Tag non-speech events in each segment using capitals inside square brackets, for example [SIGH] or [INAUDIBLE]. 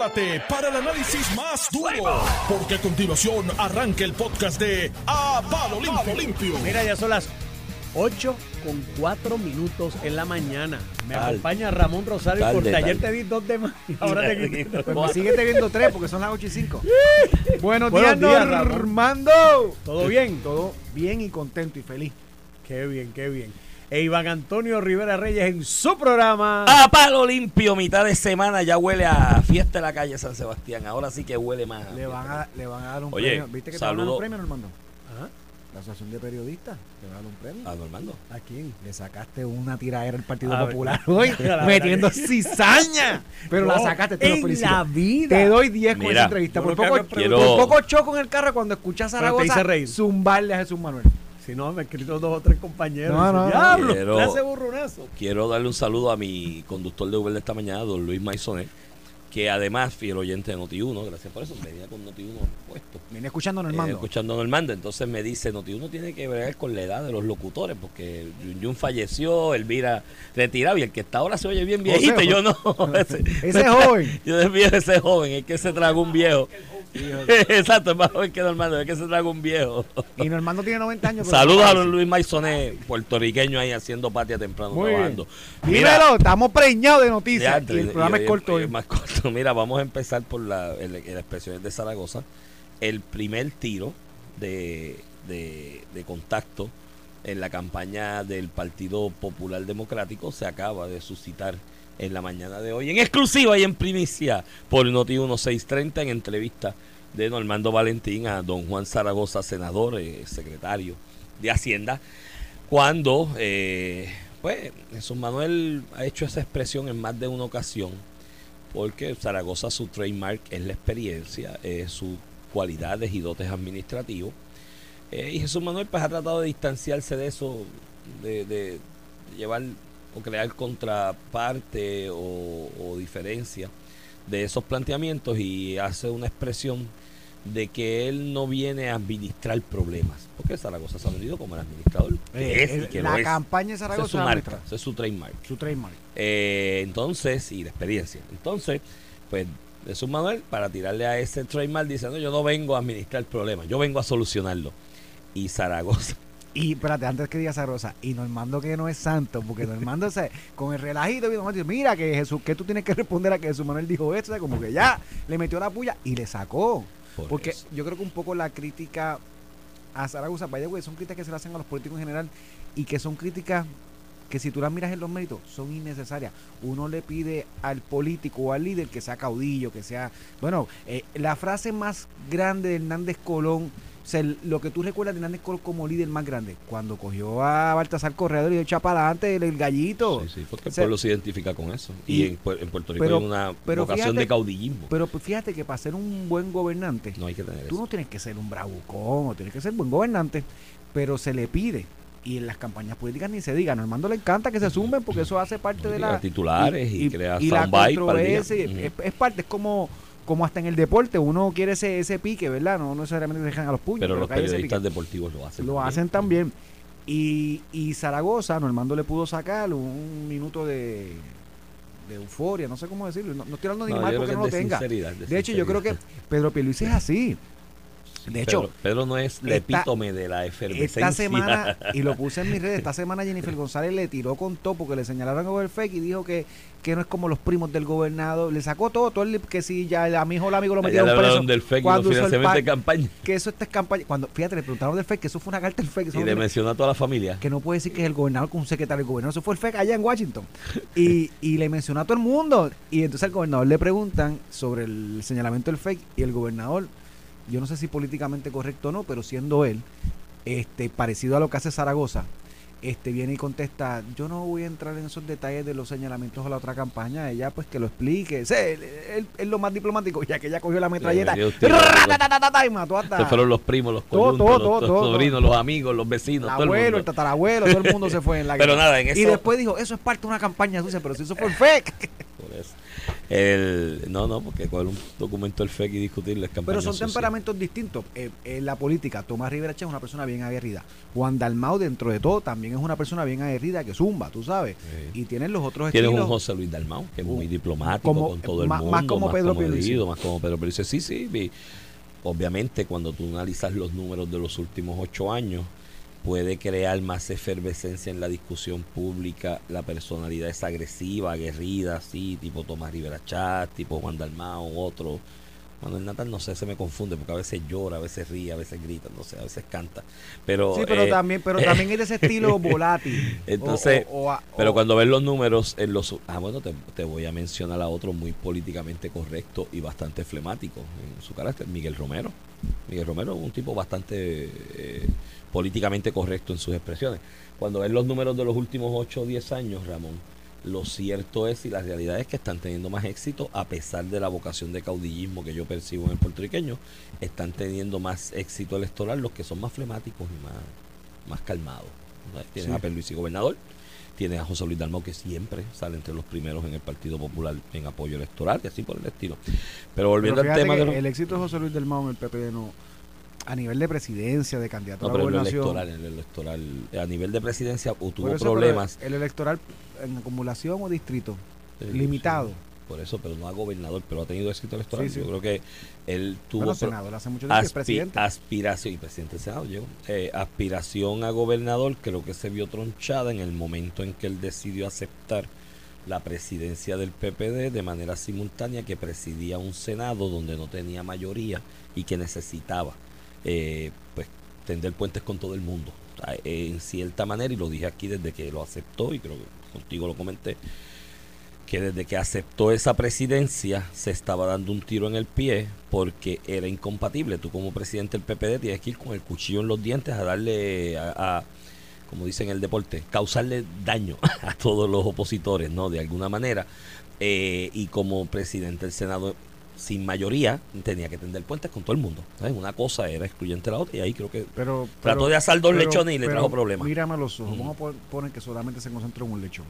prepárate para el análisis más duro, porque a continuación arranca el podcast de A Palo Limpio. Limpio. Mira, ya son las 8 con 4 minutos en la mañana. Me Tal. acompaña Ramón Rosario Tarde, porque ayer tarde. te di dos de más y ahora te quito. Pues me sigue teniendo tres porque son las 8 y 5. [LAUGHS] Buenos, Buenos días. Normando. ¿Todo bien? Todo bien y contento y feliz. Qué bien, qué bien. E Iván Antonio Rivera Reyes en su programa. A palo limpio, mitad de semana ya huele a fiesta en la calle San Sebastián. Ahora sí que huele más. Le van a, le van a dar un Oye, premio. ¿Viste que te van a dar saludo. un premio, Normando? Ajá. La Asociación de Periodistas te va a dar un premio. A Normando. ¿A quién? Le sacaste una tiradera al Partido A ver. Popular [LAUGHS] hoy, metiendo cizaña. Pero la sacaste, te lo en felicito. la vida. Te doy 10 con esa entrevista. Por lo poco, Quiero- por poco choco en el carro cuando escuchas a Zaragoza zumbarle a Jesús Manuel. Si no, me he escrito dos o tres compañeros. No. ¡Diablo! Quiero- Le hace burronazo. Quiero darle un saludo a mi conductor de Uber de esta mañana, don Luis Maisonet, que además, fiel oyente de Noti1, gracias por eso, venía con Noti1 puesto. Viene escuchando a eh, Normando. escuchando Normando, entonces me dice, Noti1 tiene que ver con la edad de los locutores, porque Jun Jun falleció, Elvira retirado, y el que está ahora se oye bien José, viejito, y yo José. no. [LAUGHS] ese, Ese joven. [LAUGHS] Yo desvío ese joven, es que se tragó un viejo. [LAUGHS] [LAUGHS] Exacto, es más joven que Normando, es que se tragó un viejo. Y Normando tiene 90 años. Saludos a Luis Maisonet, puertorriqueño ahí haciendo patria temprano Muy bien. trabajando. Dímelo, estamos preñados de noticias. Y el programa y- es corto hoy. más corto. [LAUGHS] Mira, vamos a empezar por la, el- el- de Zaragoza. El primer tiro de, de, de contacto en la campaña del Partido Popular Democrático se acaba de suscitar en la mañana de hoy, en exclusiva y en primicia por Noti 1630 en entrevista de Normando Valentín a don Juan Zaragoza, senador, eh, secretario de Hacienda, cuando eh, pues Jesús Manuel ha hecho esa expresión en más de una ocasión, porque Zaragoza su trademark es la experiencia, es sus cualidades y dotes administrativos. Eh, y Jesús Manuel pues ha tratado de distanciarse de eso, de llevar o crear contraparte o, o diferencia de esos planteamientos y hace una expresión de que él no viene a administrar problemas, porque Zaragoza se ha vendido como el administrador. que Eh, es que la es. campaña de Zaragoza es su marca, es su trademark. Su trademark. Eh, entonces, y la experiencia. Entonces, pues Jesús Manuel, para tirarle a ese trademark, dice, no, yo no vengo a administrar problemas, yo vengo a solucionarlo. Y Zaragoza, Y espérate, antes que digas Rosa, y Normando que no es santo, porque Normando se, con el relajito, mira que Jesús, que tú tienes que responder a que Jesús Manuel dijo esto, o sea, como que ya le metió la puya y le sacó. por Porque eso. yo creo que un poco la crítica a Zaragoza, vaya güey, son críticas que se le hacen a los políticos en general y que son críticas que si tú las miras en los méritos son innecesarias. Uno le pide al político o al líder que sea caudillo, que sea... Bueno, eh, la frase más grande de Hernández Colón, sea, el- lo que tú recuerdas de Hernández Colón como líder más grande, cuando cogió a Baltasar Corredor y echó para adelante el, el gallito. Sí, sí, porque el O sea, pueblo se identifica con eso. Y, y- en, en Puerto Rico pero- hay una pero vocación fíjate- de caudillismo. Pero pues, fíjate que para ser un buen gobernante, no hay que tener Tú eso. no tienes que ser un bravucón o tienes que ser buen gobernante, pero se le pide. Y en las campañas políticas ni se diga. A Normando le encanta que se sumen porque eso hace parte de la. titulares y, crea y la para el día. controversia. Es parte, es como, como hasta en el deporte. Uno quiere ese, ese pique, ¿verdad? No, no necesariamente dejan a los puños. Pero los hay ese periodistas deportivos lo hacen. lo también. hacen también. Y, y Zaragoza, Normando le pudo sacar un minuto de, de euforia, no sé cómo decirlo. No, no estoy hablando ni No, mal porque no lo de tenga. De hecho, yo creo que Pedro Pierluisi es así. Sí, de hecho, Pedro, Pedro no es esta- epítome de la efervescencia. Esta semana, [LAUGHS] y lo puse en mis redes, esta semana Jennifer González le tiró con todo porque le señalaron del fake y dijo que, que no es como los primos del gobernador. Le sacó todo, todo el, que si ya a mi hijo el amigo lo metieron le preso. del fake cuando el campaña. Que eso esta es campaña. Cuando, fíjate, le preguntaron del fake, que eso fue una carta del fake. Y le mencionó a toda la familia. que no puede decir que es el gobernador con un secretario del gobernador. Eso fue el fake allá en Washington. Y, y le mencionó a todo el mundo. Y entonces al gobernador le preguntan sobre el señalamiento del fake y el gobernador, yo no sé si políticamente correcto o no, pero siendo él, este parecido a lo que hace Zaragoza, este viene y contesta, yo no voy a entrar en esos detalles de los señalamientos a la otra campaña, ella pues que lo explique, Sé, él, él- él lo más diplomático, ya que ella cogió la metralleta y mató hasta fueron los primos, los Todo, coyuntos, todo, los, todo, los todo, sobrinos, los amigos, los vecinos, el todo el abuelo, el, tatarabuelo, todo el mundo se fue en la [LAUGHS] Pero guerra. nada, en Y eso- después dijo, eso es parte de una campaña sucia, pero si eso fue fake. [LAUGHS] Por eso. El, no, no, porque coger un documento del FEC y discutirlo es Pero son sucia. temperamentos distintos. Eh, en la política, Tomás Rivera es una persona bien aguerrida. Juan Dalmau, dentro de todo, también es una persona bien aguerrida que zumba, tú sabes. Sí. Y tienen los otros Tienes estilos. un José Luis Dalmau, que es muy Un- diplomático como- con todo el más- mundo. más como Pedro Pierluisi. comedido, Más como Pedro Pierluisi. Sí, sí. vi- Obviamente, cuando tú analizas los números de los últimos ocho años, puede crear más efervescencia en la discusión pública. La personalidad es agresiva, aguerrida, así, tipo Tomás Rivera Chat, tipo Juan Dalmau, otro. Manuel Natal, no sé, se me confunde porque a veces llora, a veces ríe, a veces grita, no sé, a veces canta. Pero, Sí, pero eh, también, pero también es de ese estilo [LAUGHS] volátil. Entonces, o- o a- pero cuando ves los números en los ah bueno te, te voy a mencionar a otro muy políticamente correcto y bastante flemático en su carácter Miguel Romero Miguel Romero es un tipo bastante eh, políticamente correcto en sus expresiones cuando ves los números de los últimos 8 o 10 años Ramón lo cierto es y la realidad es que están teniendo más éxito a pesar de la vocación de caudillismo que yo percibo en el puertorriqueño están teniendo más éxito electoral los que son más flemáticos y más, más calmados ¿no? tienen Sí. a Pierluisi gobernador tiene a José Luis Dalmau que siempre sale entre los primeros en el Partido Popular en apoyo electoral y así por el estilo. Pero pero volviendo al tema de los- el éxito de José Luis del Mau en el PPD no, a nivel de presidencia, de candidato no, a la pero el electoral, el electoral, a nivel de presidencia o tuvo eso, problemas El electoral en acumulación o distrito, limitado. sí, por eso, pero no a gobernador, pero ha tenido éxito electoral. Sí. Yo creo que él tuvo Bueno, senador hace mucho tiempo aspi- presidente. aspiración y presidente del Senado llegó eh, aspiración a gobernador creo que se vio tronchada en el momento en que él decidió aceptar la presidencia del PPD de manera simultánea que presidía un Senado donde no tenía mayoría y que necesitaba eh, pues tender puentes con todo el mundo en cierta manera y lo dije aquí desde que lo aceptó y creo que contigo lo comenté que desde que aceptó esa presidencia se estaba dando un tiro en el pie porque era incompatible. Tú como presidente del PPD tienes que ir con el cuchillo en los dientes a darle a, a, como dicen en el deporte, causarle daño [LAUGHS] a todos los opositores, ¿no? De alguna manera. Eh, y como presidente del Senado sin mayoría tenía que tender puentes con todo el mundo. ¿sabes? Una cosa era excluyente de la otra y ahí creo que Pero, trató pero- de asar dos pero- lechones y le trajo problemas. Mírame a los ojos. Ujú. Vamos a pon- poner que solamente se concentra en un lechón,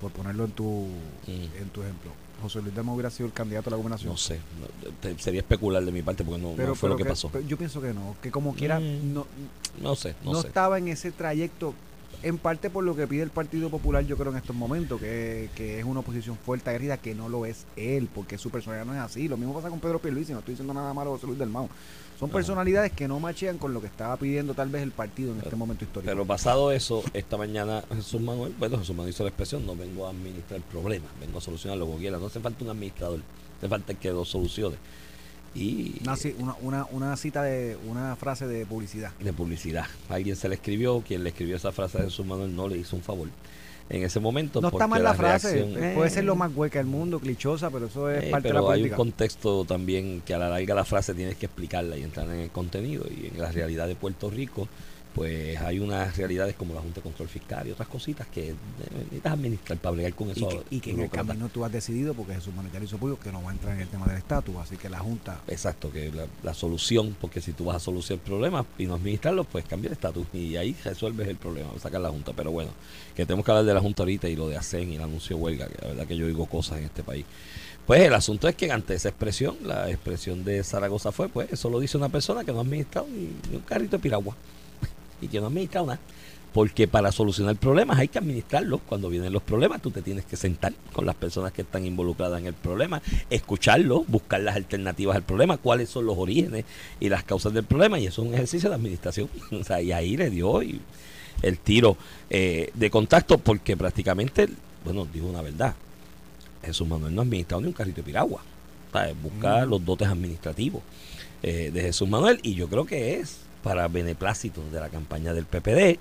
por ponerlo en tu, en tu ejemplo. José Luis Dalmau hubiera sido el candidato a la gobernación. No sé, no, te- sería especular de mi parte porque no, no fue lo que pasó. yo pienso que no, que como quiera Mm. no, No sé, no, no, sé. estaba en ese trayecto, en parte por lo que pide el Partido Popular, yo creo en estos momentos, que, que es una oposición fuerte, aguerrida, que no lo es él, porque su personalidad no es así. Lo mismo pasa con Pedro Pierluisi, no estoy diciendo nada malo de José Luis del Mau. Son Ajá. personalidades que no machean con lo que estaba pidiendo tal vez el partido en este momento histórico. Pero pasado eso, esta mañana Jesús Manuel, bueno, Jesús Manuel hizo la expresión, no vengo a administrar problemas, vengo a solucionar lo que quiera. No hace falta un administrador, hace falta que lo solucione. Y una, una, una, una cita de una frase de publicidad. de publicidad. Alguien se le escribió, quien le escribió esa frase a Jesús Manuel no le hizo un favor. En ese momento, No está mal la frase, reacción- eh, puede ser lo más hueca del mundo, clichosa, pero eso es Eh, parte de pero la hay un política. contexto también que a la larga la frase tienes que explicarla y entrar en el contenido. Y en la realidad de Puerto Rico, pues hay unas realidades como la Junta de Control Fiscal y otras cositas que eh, necesitas administrar para bregar con Y eso. que, y que en el camino tú has decidido, porque Jesús Manuel ya lo hizo público, que no va a entrar en el tema del estatus, así que la Junta Exacto, que la, la solución, porque si tú vas a solucionar problemas y no administrarlos, pues cambia el estatus y ahí resuelves el problema, sacar la Junta. Pero bueno, que tenemos que hablar de la Junta ahorita y lo de ACEN y el anuncio de huelga, que la verdad que yo digo cosas en este país. Pues el asunto es que ante esa expresión, la expresión de Zaragoza fue, pues eso lo dice una persona que no ha administrado ni, ni un carrito de piragua y que no ha administrado nada. Porque para solucionar problemas hay que administrarlos. Cuando vienen los problemas, tú te tienes que sentar con las personas que están involucradas en el problema, escucharlos, buscar las alternativas al problema, cuáles son los orígenes y las causas del problema. Y eso es un ejercicio de administración. [LAUGHS] O sea, y ahí le dio y- el tiro eh, de contacto, porque prácticamente, bueno, digo una verdad, Jesús Manuel no ha administrado ni un carrito de piragua. O sea, buscar los dotes administrativos eh, de Jesús Manuel. Y yo creo que es para beneplácito de la campaña del PPD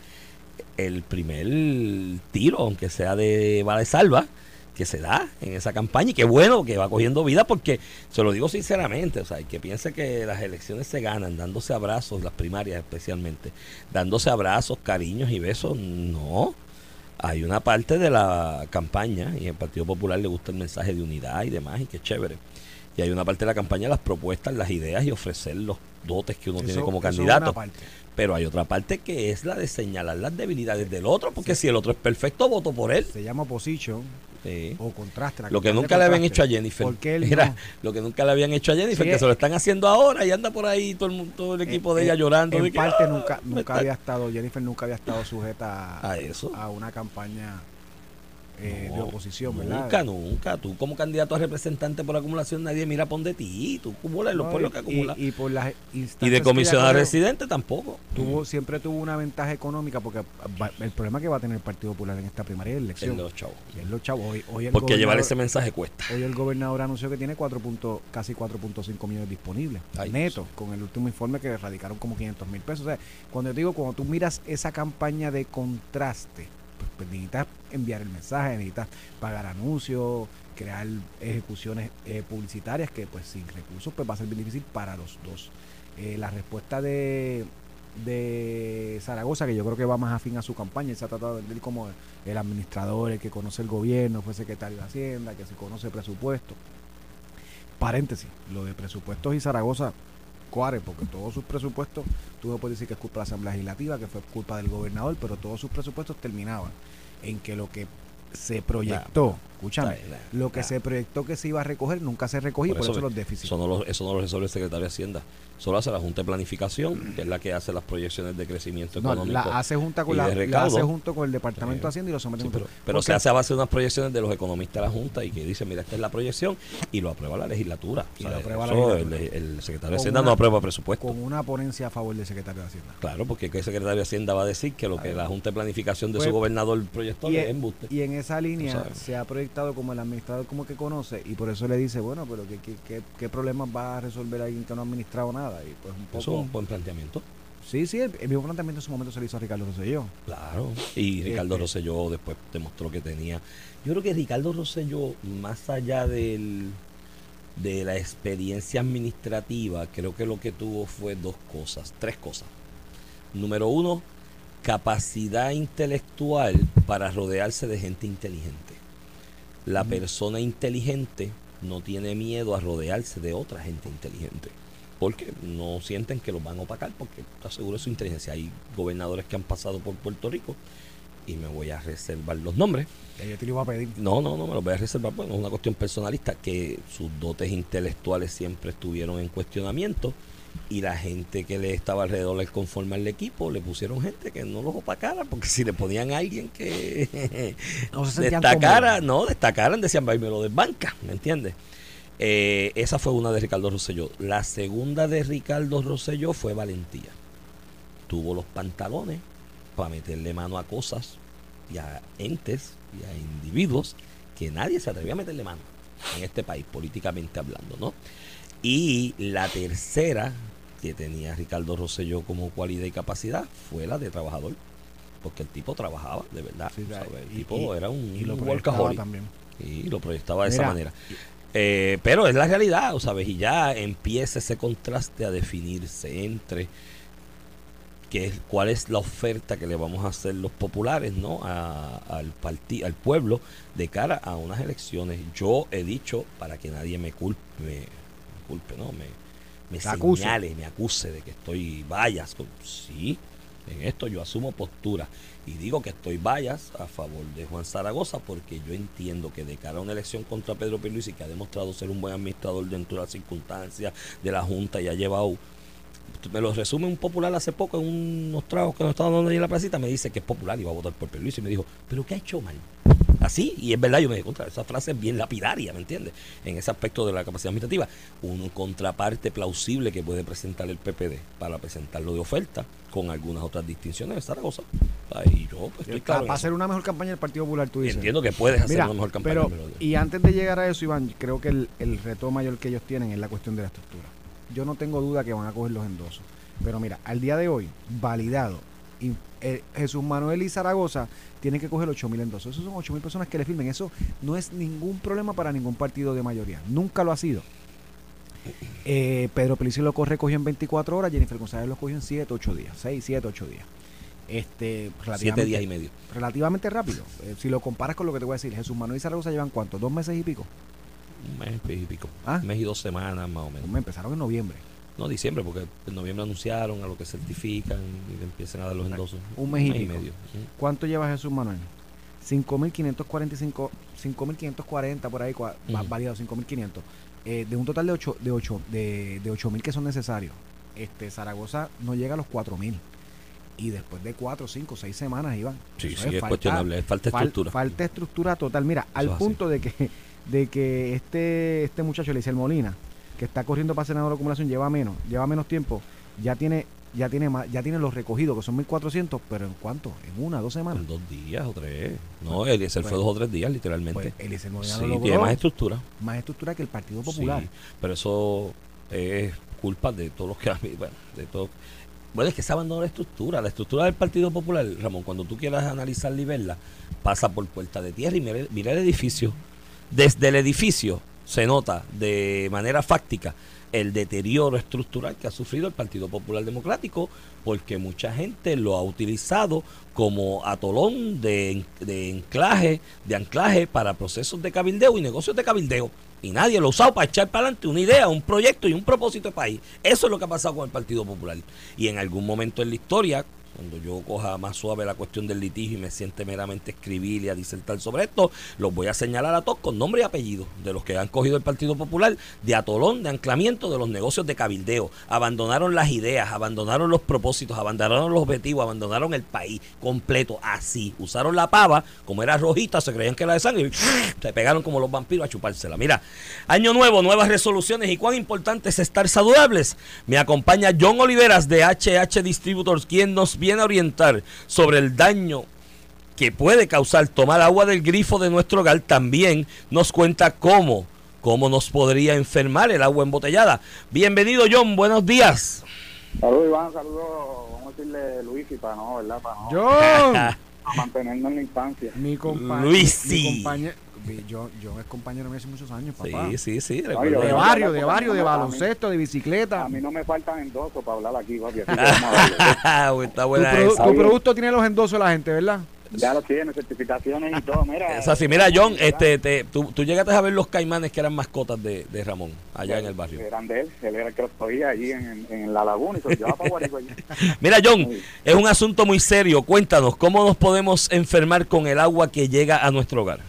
el primer tiro, aunque sea de bala de salva, que se da en esa campaña y qué bueno que va cogiendo vida porque se lo digo sinceramente, o sea, el que piense que las elecciones se ganan dándose abrazos, las primarias especialmente, dándose abrazos, cariños y besos, no. Hay una parte de la campaña y el Partido Popular le gusta el mensaje de unidad y demás y qué chévere Y hay una parte de la campaña, las propuestas, las ideas y ofrecer los dotes que uno tiene como candidato. Pero hay otra parte que es la de señalar las debilidades del otro, porque si el otro es perfecto, voto por él. Se llama oposition Sí. o contraste. la Lo que nunca le habían hecho a Jennifer. ¿Por qué él Era no? lo que nunca le habían hecho a Jennifer, Sí, que eh. se lo están haciendo ahora y anda por ahí todo el, todo el equipo de Eh, ella eh, llorando. En de que, parte "Ah, nunca, me nunca está-". había estado, Jennifer nunca había estado sujeta a, A eso. a una campaña eh, de oposición, ¿verdad? Nunca, nunca. Tú como candidato a representante por acumulación, nadie mira por de ti. Tú acumulas los No, pueblos y- que acumulas. Y, y por las Y, de comisionado residente tampoco. Tuvo, siempre tuvo una ventaja económica porque va- el problema que va a tener el Partido Popular en esta primaria es la elección. En los chavos. Y es los chavos. Hoy, hoy el Porque llevar ese mensaje cuesta. Hoy el gobernador anunció que tiene 4 punto- casi 4.5 millones disponibles, Ay, netos, con el último informe que erradicaron como 500 mil pesos. O sea, cuando yo te digo, cuando tú miras esa campaña de contraste, pues, pues necesitas enviar el mensaje, necesitas pagar anuncios, crear ejecuciones eh, publicitarias que pues sin recursos pues va a ser bien difícil para los dos. Eh, la respuesta de de Zaragoza, que yo creo que va más afín a su campaña, se ha tratado de vender como el administrador, el que conoce el gobierno, fue secretario de Hacienda, que se conoce presupuesto. Paréntesis, lo de presupuestos y Zaragoza, cuare, porque todos sus presupuestos, tú no puedes decir que es culpa de la Asamblea Legislativa, que fue culpa del gobernador, pero todos sus presupuestos terminaban en que lo que se proyectó, escúchame, lo que se proyectó que se iba a recoger nunca se recogió Por por eso eso los déficits. Eso no, lo, eso no lo resuelve el secretario de Hacienda. Solo hace la Junta de Planificación, que es la que hace las proyecciones de crecimiento No, económico. la hace junta con la, hace junto con el Departamento Sí. de Hacienda y lo somete Sí, pero pero se hace a base de unas proyecciones de los economistas de la Junta y que dicen, mira, esta es la proyección y lo aprueba la legislatura. Y O sea, lo aprueba la eso legislatura. el, el secretario de Hacienda una- no aprueba presupuesto. con una ponencia a favor del secretario de Hacienda. Claro, porque el secretario de Hacienda va a decir que lo que la Junta de Planificación de Pues, su gobernador proyectó y, es embuste. y en esa línea se ha proyectado como el administrador como que conoce y por eso le dice, bueno, pero ¿qué, qué, qué, qué problemas va a resolver alguien que no ha administrado nada? Y pues un poco... Eso es un buen planteamiento. Sí, sí, el, el mismo planteamiento en su momento se le hizo a Ricardo Rosselló. Claro. Y Ricardo Este- Rosselló después demostró que tenía. Yo creo que Ricardo Rosselló, más allá del, de la experiencia administrativa, creo que lo que tuvo fue dos cosas, tres cosas. Número uno, capacidad intelectual para rodearse de gente inteligente. La persona inteligente no tiene miedo a rodearse de otra gente inteligente. Porque no sienten que los van a opacar, porque está seguro de su inteligencia. Hay gobernadores que han pasado por Puerto Rico y me voy a reservar los nombres. Yo te lo iba a pedir. No, no, no, me los voy a reservar, bueno, es una cuestión personalista, que sus dotes intelectuales siempre estuvieron en cuestionamiento y la gente que le estaba alrededor del conforme al equipo le pusieron gente que no los opacara, porque si le ponían a alguien que [LAUGHS] No se sentían destacara, cómodos. no, destacaran, decían, me lo desbanca, ¿me entiendes? Eh, esa fue una de Ricardo Rosselló. La segunda de Ricardo Rosselló fue valentía. Tuvo los pantalones para meterle mano a cosas y a entes y a individuos que nadie se atrevía a meterle mano en este país, políticamente hablando, ¿no? Y la tercera que tenía Ricardo Rosselló como cualidad y capacidad fue la de trabajador. Porque el tipo trabajaba, de verdad. El y- tipo y- era un, y lo workaholic. también. Y lo proyectaba de esa manera. Eh, pero es la realidad, ¿sabes? Y ya empieza ese contraste a definirse entre qué es, cuál es la oferta que le vamos a hacer los populares, ¿no? A- al, parti- al pueblo de cara a unas elecciones. Yo he dicho, para que nadie me culpe, me, me culpe, ¿no? Me, me Te acuse. señale, me acuse de que estoy vallas. Sí, en esto yo asumo postura. Y digo que estoy vallas a favor de Juan Zaragoza porque yo entiendo que de cara a una elección contra Pedro Pierluisi, que ha demostrado ser un buen administrador dentro de las circunstancias de la Junta y ha llevado me lo resume un popular hace poco en unos tragos que nos estaban dando ahí en la placita, me dice que es popular y va a votar por Pierluisi y me dijo, pero ¿qué ha hecho mal? Así, y es verdad, yo me dije, contra, esa frase es bien lapidaria, ¿me entiendes? En ese aspecto de la capacidad administrativa, un contraparte plausible que puede presentar el PPD para presentarlo de oferta con algunas otras distinciones de Zaragoza. Y yo pues, estoy claro. para hacer una mejor campaña del Partido Popular, tú dices. Entiendo que puedes hacer Mira, una mejor campaña. pero, pero- y antes de llegar a eso, Iván, creo que el, el reto mayor que ellos tienen es la cuestión de la estructura. Yo no tengo duda que van a coger los endosos. Pero mira, al día de hoy, validado, y, eh, Jesús Manuel y Zaragoza tienen que coger 8 mil endosos. Esos son 8 mil personas que le firmen. Eso no es ningún problema para ningún partido de mayoría. Nunca lo ha sido. Eh, Pedro Pelici lo corre, cogió en 24 horas, Jennifer González lo cogió en 7, 8 días. 6, 7, 8 días. Este, siete relativamente- días y medio. relativamente rápido. Eh, si lo comparas con lo que te voy a decir, Jesús Manuel y Zaragoza llevan cuánto, dos meses y pico. Un mes y pico. Ah. Un mes y dos semanas más o menos. Me empezaron en noviembre. No, diciembre, porque en noviembre anunciaron a lo que certifican y le empiezan a dar los endosos. Un mes y pico. medio. Ujú. ¿Cuánto lleva Jesús Manuel? 5.545, 5.540 por ahí, cua- va- Ujú. validado 5.500. Eh, de un total de 8 de 8 de, de 8.000 que son necesarios. Este Zaragoza no llega a los 4.000. Y después de 4, 5, 6 semanas iban. Sí, sí, es falta- cuestionable. Es falta fal- estructura. falta estructura total. Mira, al así. punto de que de que este este muchacho, Eliezer Molina, que está corriendo para senador de acumulación, lleva menos, lleva menos tiempo, ya tiene ya tiene más, ya tiene los recogidos, que son 1.400, pero ¿en cuánto? ¿En una, dos semanas? En dos días o tres. No, Eliezer fue dos o tres días, literalmente. Pues Eliezer Molina sí, lo logró. tiene más estructura. más estructura que el Partido Popular. Sí, pero eso es culpa de todos los que [LAUGHS] bueno, de todo. Bueno, es que se abandonó la estructura. La estructura del Partido Popular, Ramón, cuando tú quieras analizarla y verla, pasa por puerta de tierra y mira, mira el edificio. Desde el edificio se nota de manera fáctica el deterioro estructural que ha sufrido el Partido Popular Democrático, porque mucha gente lo ha utilizado como atolón de, de anclaje, de anclaje para procesos de cabildeo y negocios de cabildeo. Y nadie lo ha usado para echar para adelante una idea, un proyecto y un propósito de país. Eso es lo que ha pasado con el Partido Popular. Y en algún momento en la historia, cuando yo coja más suave la cuestión del litigio y me siente meramente escribir y a disertar sobre esto, los voy a señalar a todos con nombre y apellido de los que han cogido el Partido Popular de atolón, de anclamiento de los negocios de cabildeo. Abandonaron las ideas, abandonaron los propósitos, abandonaron los objetivos, abandonaron el país completo así. Usaron la pava, como era rojita, se creían que era de sangre y se pegaron como los vampiros a chupársela. Mira, año nuevo, nuevas resoluciones y cuán importante es estar saludables. Me acompaña John Oliveras de HH Distributors, quien nos viene a orientar sobre el daño que puede causar tomar agua del grifo de nuestro hogar. También nos cuenta cómo, cómo nos podría enfermar el agua embotellada. Bienvenido John, buenos días. Saludos, Iván, saludos, vamos a decirle Luis, y para no, ¿verdad? Para no John, [LAUGHS] mantenernos en la infancia. mi compañero. Luisi. Mi compañero. John, John es compañero mío hace muchos años, papá. Sí, sí, sí. De yo- barrio, de yo- barrio, de mí- baloncesto, de bicicleta. A mí no me faltan endosos para hablar aquí, papi, así que vamos a. [LAUGHS] Está Tu, buena produ- tu producto tiene los endosos de la gente, ¿verdad? Ya lo tiene, certificaciones y todo, mira. Es así. Mira, John, este, te, tú, tú llegaste a ver los caimanes que eran mascotas de, de Ramón allá en el barrio. Eran de él, él era el que los cogía allí en, en, la laguna y se llevaba para Guarico allí. [LAUGHS] Mira, John, Sí. es un asunto muy serio. Cuéntanos, ¿cómo nos podemos enfermar con el agua que llega a nuestro hogar?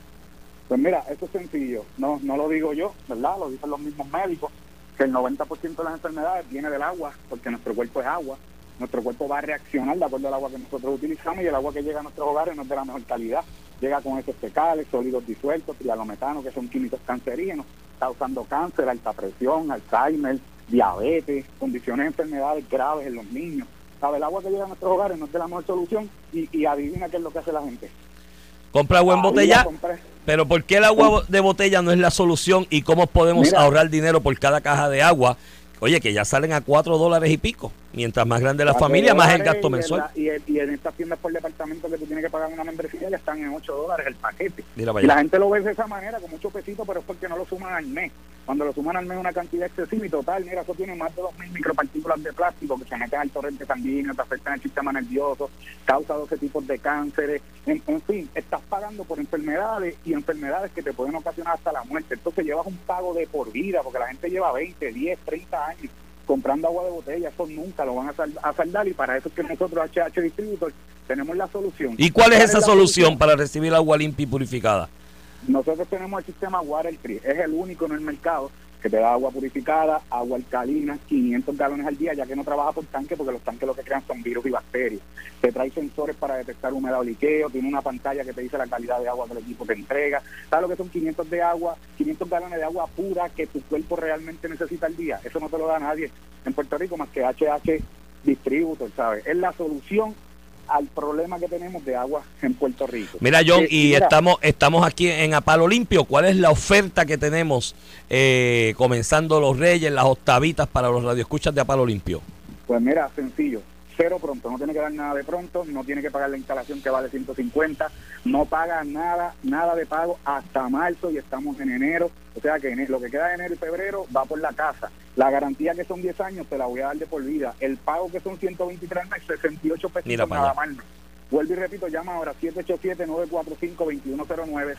Pues mira, esto es sencillo, no, no lo digo yo, ¿verdad? Lo dicen los mismos médicos, que el 90% de las enfermedades viene del agua, porque nuestro cuerpo es agua. Nuestro cuerpo va a reaccionar de acuerdo al agua que nosotros utilizamos y el agua que llega a nuestros hogares no es de la mejor calidad. Llega con heces fecales, sólidos disueltos, trialometano, que son químicos cancerígenos, causando cáncer, alta presión, Alzheimer, diabetes, condiciones de enfermedades graves en los niños. ¿Sabe? El agua que llega a nuestros hogares no es de la mejor solución y, y adivina qué es lo que hace la gente. Compra agua en botella, pero ¿por qué el agua de botella no es la solución y cómo podemos Mira. ahorrar dinero por cada caja de agua? Oye, que ya salen a cuatro dólares y pico. Mientras más grande la familia, más el gasto y en mensual. la- Y, en- y en estas tiendas por departamento que tú tienes que pagar una membresía ya están en 8 dólares el paquete. Mira Y la gente lo ve de esa manera, con muchos pesitos, pero es porque no lo suman al mes. Cuando lo suman al mes una cantidad excesiva y total, mira, eso tiene más de 2.000 micropartículas de plástico que se meten al torrente sanguíneo, te afectan el sistema nervioso, causa 12 tipos de cánceres. En, en fin, estás pagando por enfermedades y enfermedades que te pueden ocasionar hasta la muerte. Entonces llevas un pago de por vida, porque la gente lleva 20, 10, 30 años comprando agua de botella, eso nunca lo van a, sal- a saldar y para eso es que nosotros, HH Distributor, tenemos la solución. ¿Y cuál es esa solución para recibir agua limpia y purificada? Nosotros tenemos el sistema Water Tree, es el único en el mercado que te da agua purificada, agua alcalina, 500 galones al día, ya que no trabaja por tanque, porque los tanques lo que crean son virus y bacterias. Te trae sensores para detectar humedad o liqueo, tiene una pantalla que te dice la calidad de agua que el equipo te entrega. ¿Sabes lo que son 500 de agua, 500 galones de agua pura que tu cuerpo realmente necesita al día? Eso no te lo da nadie en Puerto Rico más que HH Distributor, ¿sabes? Es la solución al problema que tenemos de agua en Puerto Rico. Mira, John, Eh, y mira, estamos estamos aquí en Apalo Limpio. ¿Cuál es la oferta que tenemos eh, comenzando los Reyes, las octavitas para los radioescuchas de Apalo Limpio? Pues mira, sencillo, cero pronto, no tiene que dar nada de pronto, no tiene que pagar la instalación que vale 150, no paga nada, nada de pago hasta marzo y estamos en enero, o sea que lo que queda de enero y febrero va por la casa. La garantía que son 10 años te la voy a dar de por vida, el pago que son 123 meses, 68 pesos Mira nada más. Vuelvo y repito, llama ahora 787-945-2109,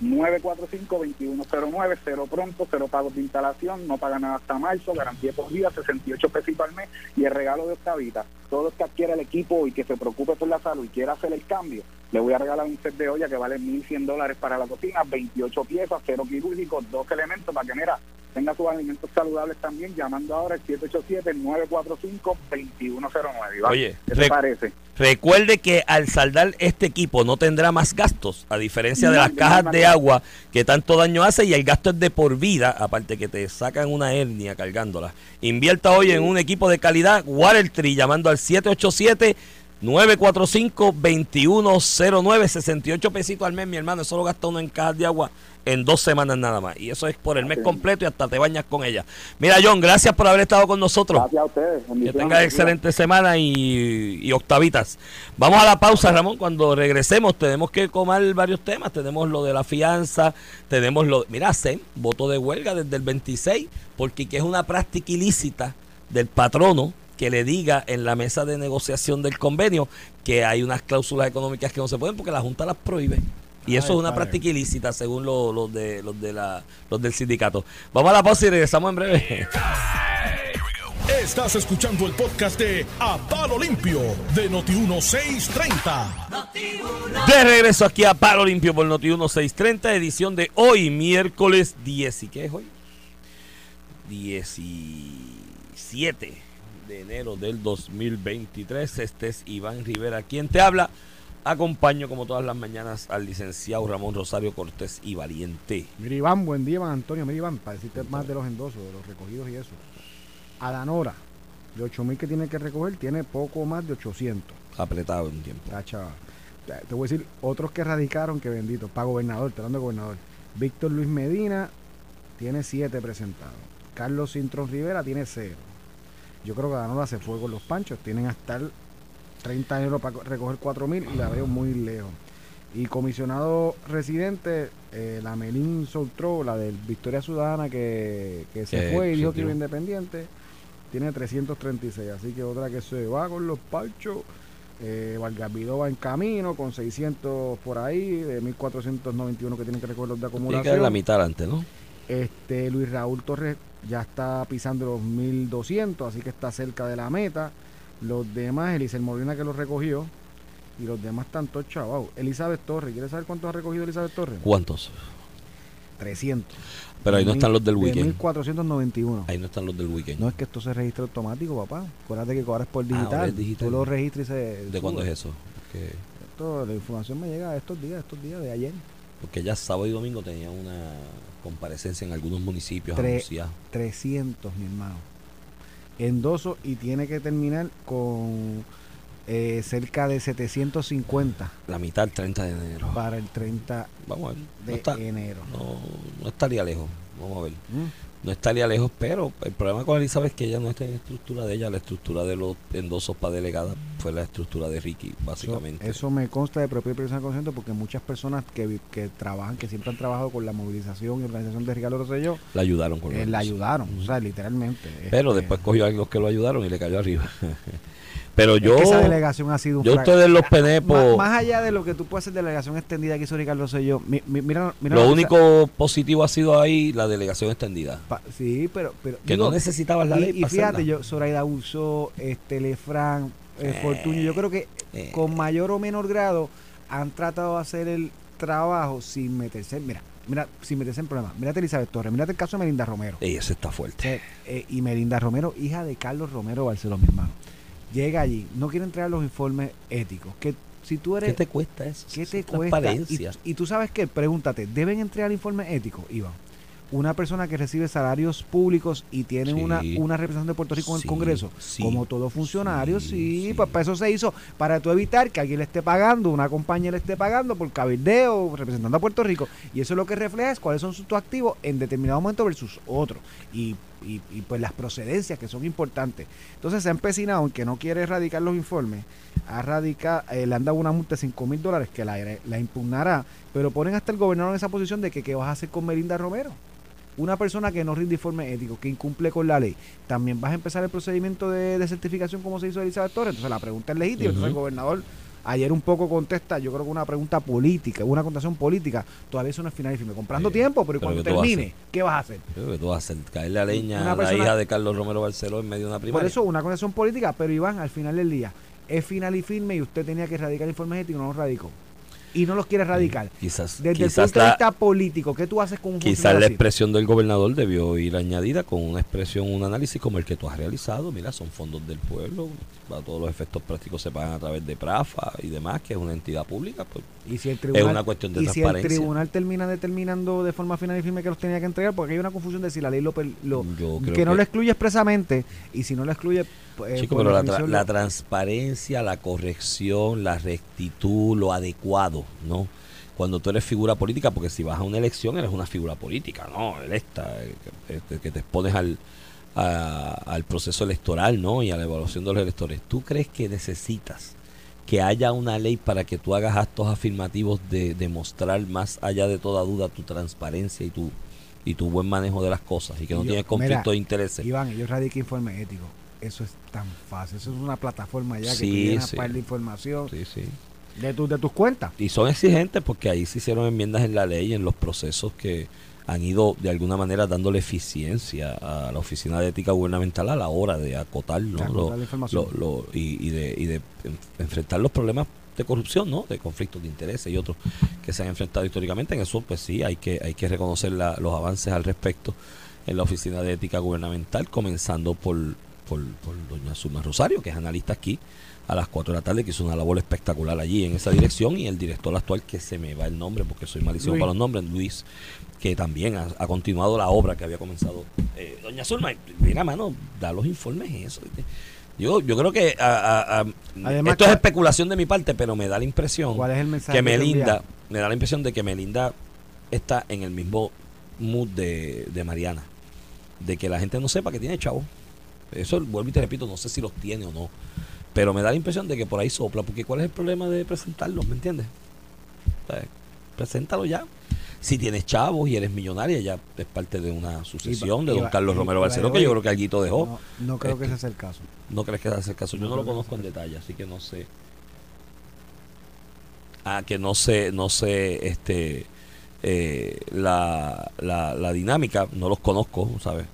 945-2109, cero pronto, cero pagos de instalación, no paga nada hasta marzo, garantía por día, 68 pesitos al mes y el regalo de Octavita. Todo el que adquiera el equipo y que se preocupe por la salud y quiera hacer el cambio, le voy a regalar un set de olla que vale 1.100 dólares para la cocina, 28 piezas, cero quirúrgicos, dos elementos para que, mira, tenga sus alimentos saludables también, llamando ahora al 787-945-2109. Iván. Oye, ¿qué te rec- parece? Recuerde que al saldar este equipo no tendrá más gastos, a diferencia de No, las cajas de agua que tanto daño hace y el gasto es de por vida, aparte que te sacan una hernia cargándola. Invierta hoy en un equipo de calidad Water Tree llamando al 787 945-2109, 68 pesitos al mes, mi hermano. Eso lo gasta uno en cajas de agua en dos semanas nada más. Y eso es por el mes completo y hasta te bañas con ella. Mira, John, gracias por haber estado con nosotros. Gracias a ustedes. Que tengas excelente semana y, y octavitas. Vamos a la pausa, Ramón. Cuando regresemos tenemos que comer varios temas. Tenemos lo de la fianza, tenemos lo... Mira, SEM, voto de huelga desde el 26, porque que es una práctica ilícita del patrono que le diga en la mesa de negociación del convenio que hay unas cláusulas económicas que no se pueden porque la Junta las prohíbe. Y eso Ay, es una padre. práctica ilícita según lo- los de, los, de la, los del sindicato. Vamos a la pausa y regresamos en breve. Estás escuchando el podcast de A Palo Limpio de Noti1630. De regreso aquí a Palo Limpio por Noti 1630, edición de hoy, miércoles 10. ¿Y qué es hoy? 17 de enero del 2023. Este es Iván Rivera, quien te habla. Acompaño como todas las mañanas al licenciado Ramón Rosario Cortés y Valiente. Mira, Iván, buen día, Iván Antonio. Mira, Iván, para decirte más de los endosos, de los recogidos y eso. Adanora, de 8000 que tiene que recoger, tiene poco más de 800. Apretado en un tiempo. Te voy a decir, otros que radicaron, que bendito, para gobernador, te hablando de gobernador. Víctor Luis Medina tiene 7 presentados. Carlos Cintrón Rivera tiene 0. Yo creo que Adanora se fue con los panchos. Tienen hasta el 30 de enero para co- recoger 4000 y la veo muy lejos. Y comisionado residente, eh, la Melín Soltró, la del Victoria Ciudadana, que, que se fue y dijo que iba independiente, tiene 336. Así que otra que se va con los panchos. Eh, va en camino con 600 por ahí, de 1491 que tienen que recoger los de Tiene que acumulación. la mitad antes, ¿no? Este Luis Raúl Torres ya está pisando los 1200, así que está cerca de la meta. Los demás, Elizabeth Molina que los recogió. Y los demás están todos chavados. Elizabeth Torres, ¿quieres saber cuántos ha recogido Elizabeth Torres? ¿Cuántos? 300. Pero ahí no están los del De weekend. 1491. Ahí no están los del weekend. No es que esto se registre automático, papá. Acuérdate que es por Ah, digital. ahora es digital. Tú lo registras y se. ¿De cuándo es eso? Porque, Esto, la información me llega estos días, estos días de ayer. Porque ya sábado y domingo tenía una comparecencia en algunos municipios Tre- anunciada. 300, mi hermano. Endoso y tiene que terminar con eh, cerca de 750 La mitad el 30 de enero. para el 30 Vamos a ver. No, de está- enero. no, no estaría lejos. Vamos a ver. ¿Mm? No estaría lejos, pero el problema con Elizabeth es que ella no está en la estructura de ella. La estructura de los endosos para delegada fue la estructura de Ricky, básicamente. eso me consta de propia persona consciente porque muchas personas que, que trabajan, que siempre han trabajado con la movilización y organización de Ricardo Rosselló, la ayudaron con eh, la ayudaron, o sea, literalmente. Pero Este, después cogió a los que lo ayudaron y le cayó arriba. [LAUGHS] pero es yo, que esa delegación ha sido un yo fracaso. ustedes los Más, penepos, más allá de lo que tú puedes hacer delegación extendida que hizo Ricardo Rosselló, mi- mi- mira, mira lo cosa- único positivo ha sido ahí la delegación extendida. Pa- sí, pero, pero Que digo, no necesitabas la y, ley y fíjate, hacerla. yo, Zoraida Uso, este Lefran, eh, Eh, Fortuño, yo creo que eh. con mayor o menor grado han tratado de hacer el trabajo sin meterse, mira, mira, sin meterse en problemas. Mírate Elizabeth Torres, mírate el caso de Melinda Romero. Ey, ese está fuerte. Eh, eh, y Melinda Romero, hija de Carlos Romero Barceló, mi hermano. Llega allí, no quiere entregar los informes éticos. Que si tú eres ¿Qué te cuesta eso? ¿Qué te cuesta? transparencia. Y, y tú sabes qué, pregúntate, ¿deben entregar informes éticos, Iván? Una persona que recibe salarios públicos y tiene Sí. una, una representación de Puerto Rico en Sí, el Congreso, sí, como todo funcionario, sí. pues para eso se hizo, para tú evitar que alguien le esté pagando, una compañía le esté pagando por cabildeo, representando a Puerto Rico, y eso lo que refleja es cuáles son sus activos en determinado momento versus otro, y, y, y, pues las procedencias que son importantes. Entonces se ha empecinado en que no quiere erradicar los informes, ha radica- eh, le han dado una multa de 5 mil dólares que la, la impugnará, pero ponen hasta el gobernador en esa posición de que qué vas a hacer con Melinda Romero. Una persona que no rinde informe ético, que incumple con la ley, también vas a empezar el procedimiento de, de certificación como se hizo Elizabeth Torres. Entonces la pregunta es legítima. Entonces el gobernador ayer un poco contesta, yo creo que una pregunta política, una contestación política, todavía eso no es final y firme. Comprando Sí. tiempo, pero, Pero cuando ¿qué tú vas a termine, ¿qué vas a hacer? Creo que tú vas a hacer la leña Una a la hija de Carlos Romero Barceló en medio de una primaria. Por eso una contestación política, pero Iván, al final del día, es final y firme y usted tenía que erradicar informes éticos y no los radicó. Y no los quiere erradicar. quizás, Desde el quizás punto de vista político, ¿qué tú haces con un Quizás la expresión del gobernador debió ir añadida con una expresión, un análisis como el que tú has realizado. Mira, son fondos del pueblo, a todos los efectos prácticos se pagan a través de PRAFA y demás, que es una entidad pública. Pues Y si el tribunal, es una cuestión de y si el transparencia. tribunal termina determinando de forma final y firme que los tenía que entregar, porque hay una confusión de si la ley lo, lo- Yo creo que no que- lo excluye expresamente y si no lo excluye pues, Chico, pero la, tra- la transparencia, la corrección, la rectitud, lo adecuado, ¿no? Cuando tú eres figura política, porque si vas a una elección eres una figura política, ¿no? Electa, que, que- te expones al, a- al proceso electoral, ¿no? Y a la evaluación de los electores. ¿Tú crees que necesitas que haya una ley para que tú hagas actos afirmativos de demostrar más allá de toda duda tu transparencia y tu y tu buen manejo de las cosas y que no Yo- tienes conflicto mira, de intereses? Iván, yo radiqué informe ético. Eso es tan fácil. Eso es una plataforma ya que Sí, llenas sí. par de información Sí, sí. De, tus de tus cuentas. Y son exigentes porque ahí se hicieron enmiendas en la ley, en los procesos que han ido de alguna manera dándole eficiencia a la Oficina de Ética Gubernamental a la hora de acotar, ¿no? De acotar Lo- la información. lo- lo- y, y de, y de en- enfrentar los problemas de corrupción, ¿no? De conflictos de intereses y otros que se han enfrentado históricamente. En eso, pues sí, hay que, hay que reconocer la- los avances al respecto en la Oficina de Ética Gubernamental, comenzando por, por, por doña Zulma Rosario, que es analista aquí, a las 4 de la tarde, que hizo una labor espectacular allí en esa dirección, y el director actual, que se me va el nombre porque soy malísimo para los nombres, Luis, que también ha, ha continuado la obra que había comenzado. Eh, doña Zulma, mira, mano, da los informes eso. Yo, yo creo que a- a- a- Además, esto es ¿cuál- especulación de mi parte, pero me da la impresión ¿Cuál es el mensaje que Melinda, me da la impresión de que Melinda está en el mismo mood de, de Mariana, de que la gente no sepa que tiene chavo. Eso vuelvo y te repito, no sé si los tiene o no, pero me da la impresión de que por ahí sopla, porque ¿cuál es el problema de presentarlos? ¿Me entiendes? O sea, preséntalo ya. Si tienes chavos y eres millonaria, ya es parte de una sucesión de don Carlos Romero Barceló, que yo creo que Alguito dejó. No, no creo que ese sea el caso. ¿No crees que hace caso? Yo No no lo conozco en sea. detalle, así que no sé. Ah, que no sé, no sé, este, eh, la, la, la dinámica, no los conozco, ¿sabes?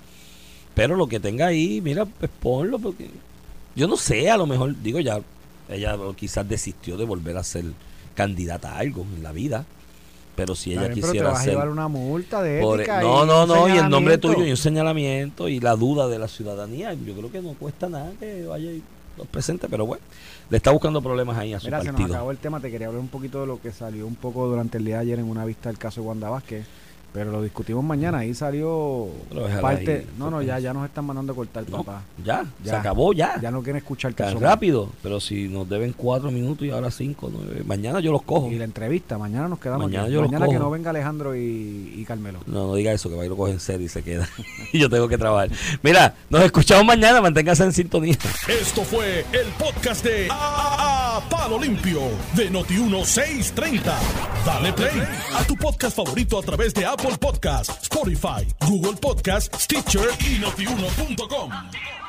Pero lo que tenga ahí, mira, pues ponlo, porque yo no sé, a lo mejor, digo ya, ella quizás desistió de volver a ser candidata a algo en la vida, pero si ella quisiera ser... llevar una multa de ética. no, no, no, y el nombre tuyo y un señalamiento y la duda de la ciudadanía, yo creo que no cuesta nada que vaya y los presente, pero bueno, le está buscando problemas ahí a su Mira, se nos partido. acabó el tema. Te quería hablar un poquito de lo que salió un poco durante el día de ayer en una vista del caso de Wanda Vázquez. Pero lo discutimos mañana. Ahí salió parte. ahí, no, no, ya, ya nos están mandando a cortar, No, papá. ya, se Ya. acabó ya. Ya no quieren escuchar Tan caso. rápido, pero si nos deben cuatro minutos y ahora cinco, nueve, mañana yo los cojo. Y la entrevista, mañana nos quedamos. Mañana los mañana que cojo. no venga Alejandro y, y Carmelo. No, no diga eso, que va y lo coge en serio y se queda. [LAUGHS] y yo tengo que trabajar. Mira, nos escuchamos mañana, manténgase en sintonía. Esto fue el podcast de A, A- Palo Limpio de Noti1630. Dale play a tu podcast favorito a través de Apple Podcasts, Spotify, Google Podcasts, Stitcher y notiuno.com.